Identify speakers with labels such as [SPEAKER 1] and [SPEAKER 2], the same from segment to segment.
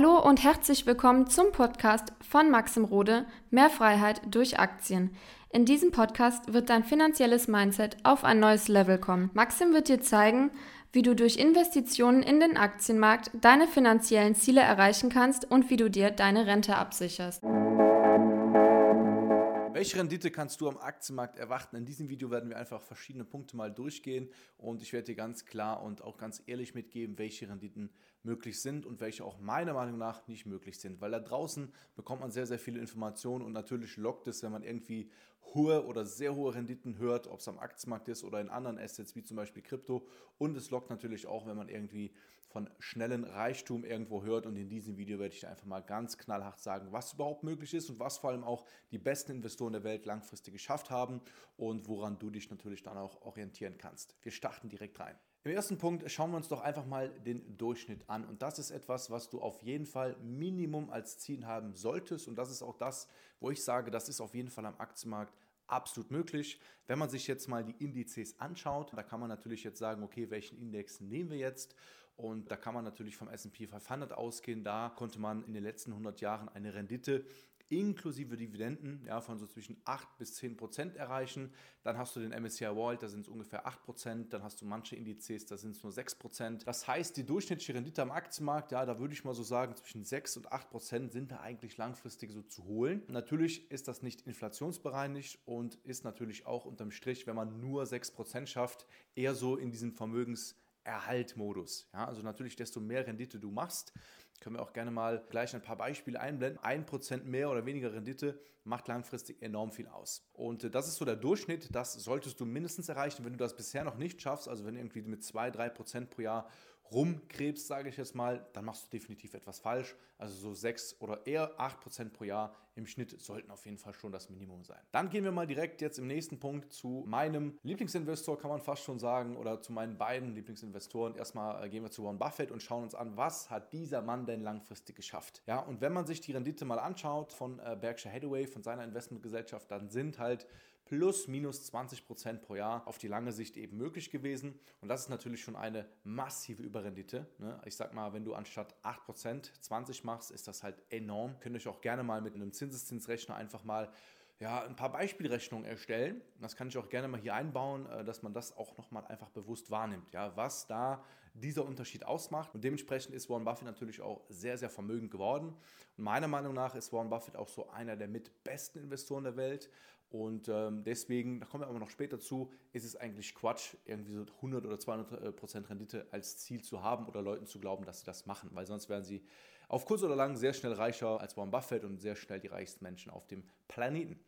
[SPEAKER 1] Hallo und herzlich willkommen zum Podcast von Maxim Rode Mehr Freiheit durch Aktien. In diesem Podcast wird dein finanzielles Mindset auf ein neues Level kommen. Maxim wird dir zeigen, wie du durch Investitionen in den Aktienmarkt deine finanziellen Ziele erreichen kannst und wie du dir deine Rente absicherst.
[SPEAKER 2] Welche Rendite kannst du am Aktienmarkt erwarten? In diesem Video werden wir einfach verschiedene Punkte mal durchgehen und ich werde dir ganz klar und auch ganz ehrlich mitgeben, welche Renditen möglich sind und welche auch meiner Meinung nach nicht möglich sind. Weil da draußen bekommt man sehr, sehr viele Informationen und natürlich lockt es, wenn man irgendwie hohe oder sehr hohe Renditen hört, ob es am Aktienmarkt ist oder in anderen Assets wie zum Beispiel Krypto. Und es lockt natürlich auch, wenn man irgendwie von schnellen Reichtum irgendwo hört. Und in diesem Video werde ich einfach mal ganz knallhart sagen, was überhaupt möglich ist und was vor allem auch die besten Investoren der Welt langfristig geschafft haben und woran du dich natürlich dann auch orientieren kannst. Wir starten direkt rein. Im ersten Punkt schauen wir uns doch einfach mal den Durchschnitt an. Und das ist etwas, was du auf jeden Fall Minimum als Ziel haben solltest. Und das ist auch das, wo ich sage, das ist auf jeden Fall am Aktienmarkt absolut möglich. Wenn man sich jetzt mal die Indizes anschaut, da kann man natürlich jetzt sagen, okay, welchen Index nehmen wir jetzt? Und da kann man natürlich vom SP 500 ausgehen. Da konnte man in den letzten 100 Jahren eine Rendite inklusive Dividenden ja, von so zwischen 8 bis 10 Prozent erreichen. Dann hast du den MSCI World, da sind es ungefähr 8 Prozent. Dann hast du manche Indizes, da sind es nur 6 Prozent. Das heißt, die durchschnittliche Rendite am Aktienmarkt, ja, da würde ich mal so sagen, zwischen 6 und 8 Prozent sind da eigentlich langfristig so zu holen. Natürlich ist das nicht inflationsbereinigt und ist natürlich auch unterm Strich, wenn man nur 6 Prozent schafft, eher so in diesem Vermögenserhaltmodus. Ja, also natürlich, desto mehr Rendite du machst, können wir auch gerne mal gleich ein paar Beispiele einblenden. Ein Prozent mehr oder weniger Rendite macht langfristig enorm viel aus. Und äh, das ist so der Durchschnitt. Das solltest du mindestens erreichen. Wenn du das bisher noch nicht schaffst, also wenn irgendwie mit 2, 3 Prozent pro Jahr rumkrebst, sage ich jetzt mal, dann machst du definitiv etwas falsch. Also so 6 oder eher 8% pro Jahr im Schnitt sollten auf jeden Fall schon das Minimum sein. Dann gehen wir mal direkt jetzt im nächsten Punkt zu meinem Lieblingsinvestor, kann man fast schon sagen, oder zu meinen beiden Lieblingsinvestoren. Erstmal äh, gehen wir zu Warren Buffett und schauen uns an, was hat dieser Mann denn langfristig geschafft. Ja, und wenn man sich die Rendite mal anschaut von äh, Berkshire Hathaway, von seiner Investmentgesellschaft, dann sind halt plus minus 20 Prozent pro Jahr auf die lange Sicht eben möglich gewesen. Und das ist natürlich schon eine massive Überrendite. Ne? Ich sag mal, wenn du anstatt 8 Prozent 20 machst, ist das halt enorm. Könnt ihr euch auch gerne mal mit einem Zinseszinsrechner einfach mal ja, ein paar Beispielrechnungen erstellen. Das kann ich auch gerne mal hier einbauen, äh, dass man das auch nochmal einfach bewusst wahrnimmt, ja, was da dieser Unterschied ausmacht. Und dementsprechend ist Warren Buffett natürlich auch sehr, sehr vermögend geworden. Und meiner Meinung nach ist Warren Buffett auch so einer der mit besten Investoren der Welt. Und ähm, deswegen, da kommen wir aber noch später zu, ist es eigentlich Quatsch, irgendwie so 100 oder 200 äh, Prozent Rendite als Ziel zu haben oder Leuten zu glauben, dass sie das machen, weil sonst werden sie auf kurz oder lang sehr schnell reicher als Warren Buffett und sehr schnell die reichsten Menschen auf dem Planeten.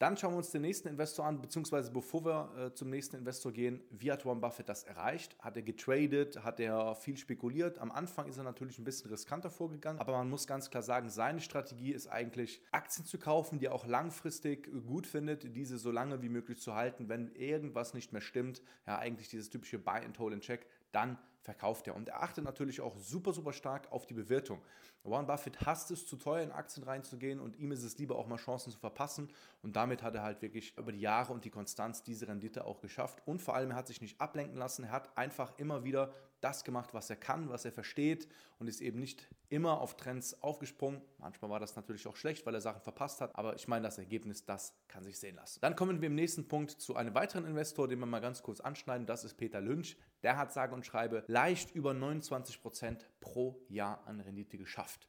[SPEAKER 2] Dann schauen wir uns den nächsten Investor an, beziehungsweise bevor wir äh, zum nächsten Investor gehen, wie hat Warren Buffett das erreicht? Hat er getradet? Hat er viel spekuliert? Am Anfang ist er natürlich ein bisschen riskanter vorgegangen, aber man muss ganz klar sagen, seine Strategie ist eigentlich, Aktien zu kaufen, die er auch langfristig gut findet, diese so lange wie möglich zu halten, wenn irgendwas nicht mehr stimmt. Ja, eigentlich dieses typische Buy and Hold and Check, dann verkauft er. Und er achtet natürlich auch super, super stark auf die Bewertung. Warren Buffett hasst es, zu teuer in Aktien reinzugehen und ihm ist es lieber auch mal Chancen zu verpassen. Und damit hat er halt wirklich über die Jahre und die Konstanz diese Rendite auch geschafft. Und vor allem, er hat sich nicht ablenken lassen. Er hat einfach immer wieder das gemacht, was er kann, was er versteht und ist eben nicht immer auf Trends aufgesprungen. Manchmal war das natürlich auch schlecht, weil er Sachen verpasst hat, aber ich meine, das Ergebnis, das kann sich sehen lassen. Dann kommen wir im nächsten Punkt zu einem weiteren Investor, den wir mal ganz kurz anschneiden. Das ist Peter Lynch. Der hat sage und schreibe leicht über 29 Prozent pro Jahr an Rendite geschafft.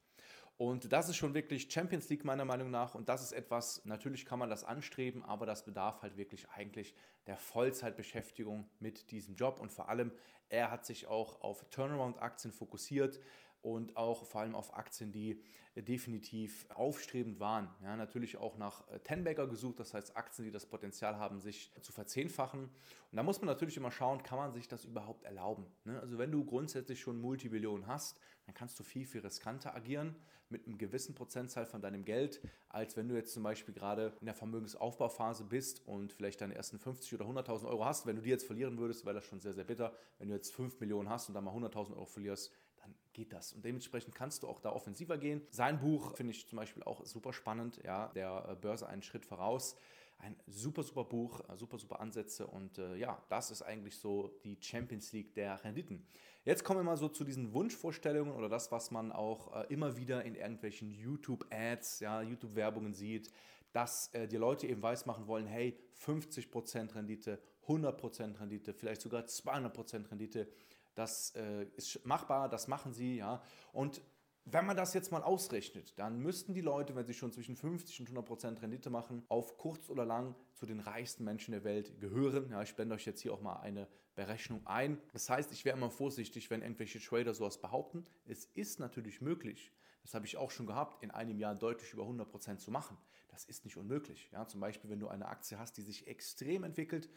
[SPEAKER 2] Und das ist schon wirklich Champions League meiner Meinung nach. Und das ist etwas, natürlich kann man das anstreben, aber das bedarf halt wirklich eigentlich der Vollzeitbeschäftigung mit diesem Job. Und vor allem, er hat sich auch auf Turnaround-Aktien fokussiert und auch vor allem auf Aktien, die definitiv aufstrebend waren. Ja, natürlich auch nach äh, Tenbagger gesucht, das heißt Aktien, die das Potenzial haben, sich zu verzehnfachen. Und da muss man natürlich immer schauen, kann man sich das überhaupt erlauben. Ne? Also wenn du grundsätzlich schon Multibillionen hast, dann kannst du viel, viel riskanter agieren mit einem gewissen Prozentzahl von deinem Geld, als wenn du jetzt zum Beispiel gerade in der Vermögensaufbauphase bist und vielleicht deine ersten 50 oder 100.000 Euro hast. Wenn du die jetzt verlieren würdest, wäre das schon sehr, sehr bitter. Wenn du jetzt 5 Millionen hast und dann mal 100.000 Euro verlierst, dann geht das. Und dementsprechend kannst du auch da offensiver gehen. Sein Buch finde ich zum Beispiel auch super spannend, ja, der äh, Börse einen Schritt voraus. Ein super, super Buch, äh, super, super Ansätze und äh, ja, das ist eigentlich so die Champions League der Renditen. Jetzt kommen wir mal so zu diesen Wunschvorstellungen oder das, was man auch äh, immer wieder in irgendwelchen YouTube-Ads, ja, YouTube-Werbungen sieht, dass äh, die Leute eben weismachen wollen, hey, 50% Rendite, 100% Rendite, vielleicht sogar 200% Rendite, das äh, ist machbar, das machen sie, ja. Und wenn man das jetzt mal ausrechnet, dann müssten die Leute, wenn sie schon zwischen 50 und 100 Prozent Rendite machen, auf kurz oder lang zu den reichsten Menschen der Welt gehören. Ja, ich blende euch jetzt hier auch mal eine Berechnung ein. Das heißt, ich wäre immer vorsichtig, wenn irgendwelche Trader sowas behaupten. Es ist natürlich möglich, das habe ich auch schon gehabt, in einem Jahr deutlich über 100 Prozent zu machen. Das ist nicht unmöglich. Ja, zum Beispiel, wenn du eine Aktie hast, die sich extrem entwickelt.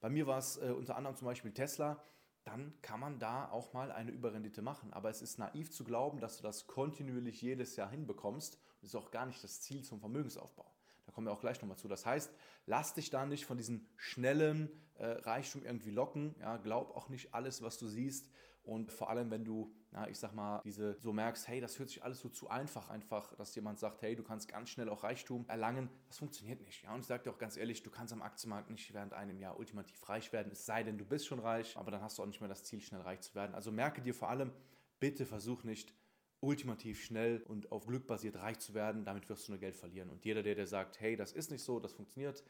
[SPEAKER 2] Bei mir war es äh, unter anderem zum Beispiel Tesla dann kann man da auch mal eine Überrendite machen. Aber es ist naiv zu glauben, dass du das kontinuierlich jedes Jahr hinbekommst. Das ist auch gar nicht das Ziel zum Vermögensaufbau. Da kommen wir auch gleich nochmal zu. Das heißt, lass dich da nicht von diesem schnellen äh, Reichtum irgendwie locken. Ja, glaub auch nicht alles, was du siehst. Und vor allem, wenn du, na, ich sag mal, diese so merkst, hey, das hört sich alles so zu einfach, einfach, dass jemand sagt, hey, du kannst ganz schnell auch Reichtum erlangen, das funktioniert nicht. Ja, und ich sage dir auch ganz ehrlich, du kannst am Aktienmarkt nicht während einem Jahr ultimativ reich werden, es sei denn, du bist schon reich, aber dann hast du auch nicht mehr das Ziel, schnell reich zu werden. Also merke dir vor allem, bitte versuch nicht, ultimativ schnell und auf Glück basiert reich zu werden, damit wirst du nur Geld verlieren. Und jeder, der dir sagt, hey, das ist nicht so, das funktioniert,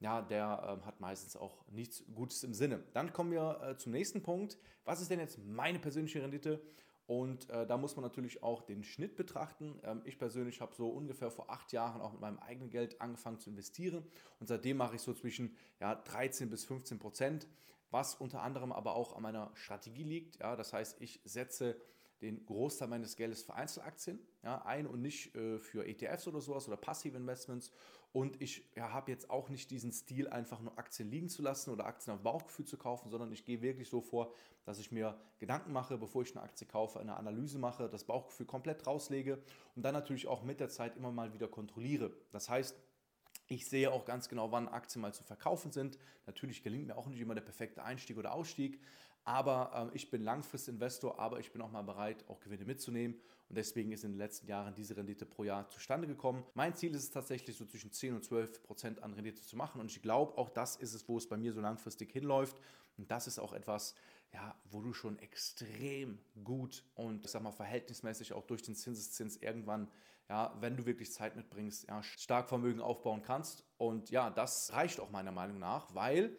[SPEAKER 2] ja, der ähm, hat meistens auch nichts Gutes im Sinne. Dann kommen wir äh, zum nächsten Punkt. Was ist denn jetzt meine persönliche Rendite? Und äh, da muss man natürlich auch den Schnitt betrachten. Ähm, ich persönlich habe so ungefähr vor acht Jahren auch mit meinem eigenen Geld angefangen zu investieren. Und seitdem mache ich so zwischen ja, 13 bis 15 Prozent, was unter anderem aber auch an meiner Strategie liegt. Ja, das heißt, ich setze den Großteil meines Geldes für Einzelaktien ja, ein und nicht äh, für ETFs oder sowas oder Passive Investments. Und ich ja, habe jetzt auch nicht diesen Stil, einfach nur Aktien liegen zu lassen oder Aktien auf Bauchgefühl zu kaufen, sondern ich gehe wirklich so vor, dass ich mir Gedanken mache, bevor ich eine Aktie kaufe, eine Analyse mache, das Bauchgefühl komplett rauslege und dann natürlich auch mit der Zeit immer mal wieder kontrolliere. Das heißt, ich sehe auch ganz genau, wann Aktien mal zu verkaufen sind. Natürlich gelingt mir auch nicht immer der perfekte Einstieg oder Ausstieg, aber äh, ich bin Langfristinvestor, aber ich bin auch mal bereit, auch Gewinne mitzunehmen. Und deswegen ist in den letzten Jahren diese Rendite pro Jahr zustande gekommen. Mein Ziel ist es tatsächlich, so zwischen 10 und 12 Prozent an Rendite zu machen. Und ich glaube, auch das ist es, wo es bei mir so langfristig hinläuft. Und das ist auch etwas, ja, wo du schon extrem gut und ich sag mal verhältnismäßig auch durch den Zinseszins irgendwann, ja, wenn du wirklich Zeit mitbringst, ja, stark Vermögen aufbauen kannst. Und ja, das reicht auch meiner Meinung nach, weil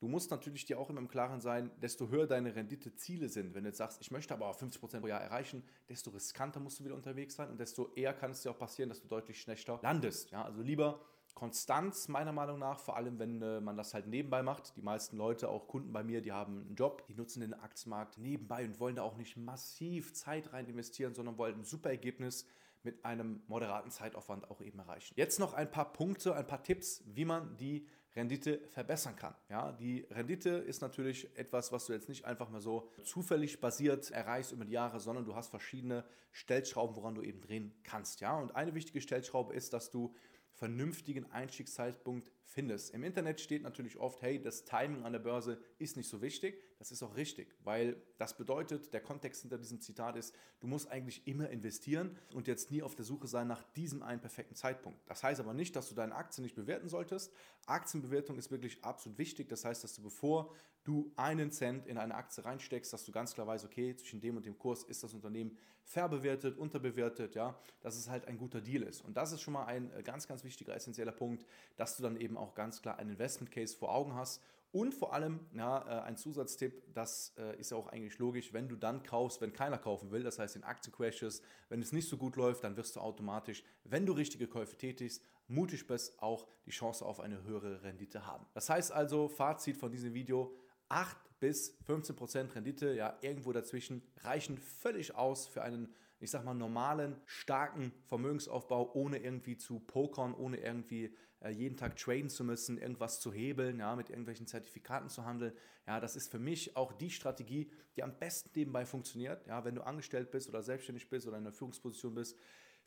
[SPEAKER 2] Du musst natürlich dir auch immer im Klaren sein, desto höher deine Renditeziele sind. Wenn du jetzt sagst, ich möchte aber 50% pro Jahr erreichen, desto riskanter musst du wieder unterwegs sein und desto eher kann es dir auch passieren, dass du deutlich schlechter landest. Ja, also lieber Konstanz meiner Meinung nach, vor allem wenn äh, man das halt nebenbei macht. Die meisten Leute, auch Kunden bei mir, die haben einen Job, die nutzen den Aktienmarkt nebenbei und wollen da auch nicht massiv Zeit rein investieren, sondern wollen ein super Ergebnis mit einem moderaten Zeitaufwand auch eben erreichen. Jetzt noch ein paar Punkte, ein paar Tipps, wie man die Rendite verbessern kann. Ja, die Rendite ist natürlich etwas, was du jetzt nicht einfach mal so zufällig basiert erreichst über die Jahre, sondern du hast verschiedene Stellschrauben, woran du eben drehen kannst. Ja, und eine wichtige Stellschraube ist, dass du vernünftigen Einstiegszeitpunkt findest. Im Internet steht natürlich oft, hey, das Timing an der Börse ist nicht so wichtig. Das ist auch richtig, weil das bedeutet, der Kontext hinter diesem Zitat ist, du musst eigentlich immer investieren und jetzt nie auf der Suche sein nach diesem einen perfekten Zeitpunkt. Das heißt aber nicht, dass du deine Aktien nicht bewerten solltest. Aktienbewertung ist wirklich absolut wichtig. Das heißt, dass du bevor du einen Cent in eine Aktie reinsteckst, dass du ganz klar weißt, okay, zwischen dem und dem Kurs ist das Unternehmen verbewertet, unterbewertet, ja, dass es halt ein guter Deal ist. Und das ist schon mal ein äh, ganz, ganz wichtiger, essentieller Punkt, dass du dann eben auch ganz klar einen Investment Case vor Augen hast und vor allem, ja, äh, ein Zusatztipp, das äh, ist ja auch eigentlich logisch, wenn du dann kaufst, wenn keiner kaufen will, das heißt in Aktiencrashes, wenn es nicht so gut läuft, dann wirst du automatisch, wenn du richtige Käufe tätigst, mutig bist, auch die Chance auf eine höhere Rendite haben. Das heißt also, Fazit von diesem Video, 8 bis 15% Rendite, ja, irgendwo dazwischen, reichen völlig aus für einen, ich sag mal, normalen, starken Vermögensaufbau, ohne irgendwie zu pokern, ohne irgendwie äh, jeden Tag traden zu müssen, irgendwas zu hebeln, ja, mit irgendwelchen Zertifikaten zu handeln. Ja, das ist für mich auch die Strategie, die am besten nebenbei funktioniert. Ja, wenn du angestellt bist oder selbstständig bist oder in einer Führungsposition bist,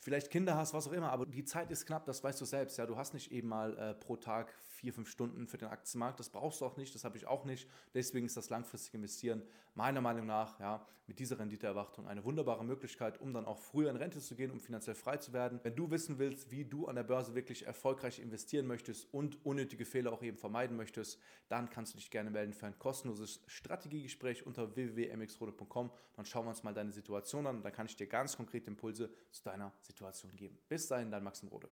[SPEAKER 2] vielleicht Kinder hast, was auch immer, aber die Zeit ist knapp, das weißt du selbst. Ja, du hast nicht eben mal äh, pro Tag vier, fünf Stunden für den Aktienmarkt. Das brauchst du auch nicht, das habe ich auch nicht. Deswegen ist das langfristige Investieren meiner Meinung nach ja, mit dieser Renditeerwartung eine wunderbare Möglichkeit, um dann auch früher in Rente zu gehen, um finanziell frei zu werden. Wenn du wissen willst, wie du an der Börse wirklich erfolgreich investieren möchtest und unnötige Fehler auch eben vermeiden möchtest, dann kannst du dich gerne melden für ein kostenloses Strategiegespräch unter www.mxrode.com. Dann schauen wir uns mal deine Situation an und dann kann ich dir ganz konkrete Impulse zu deiner Situation geben. Bis dahin, dein Maxim Rode.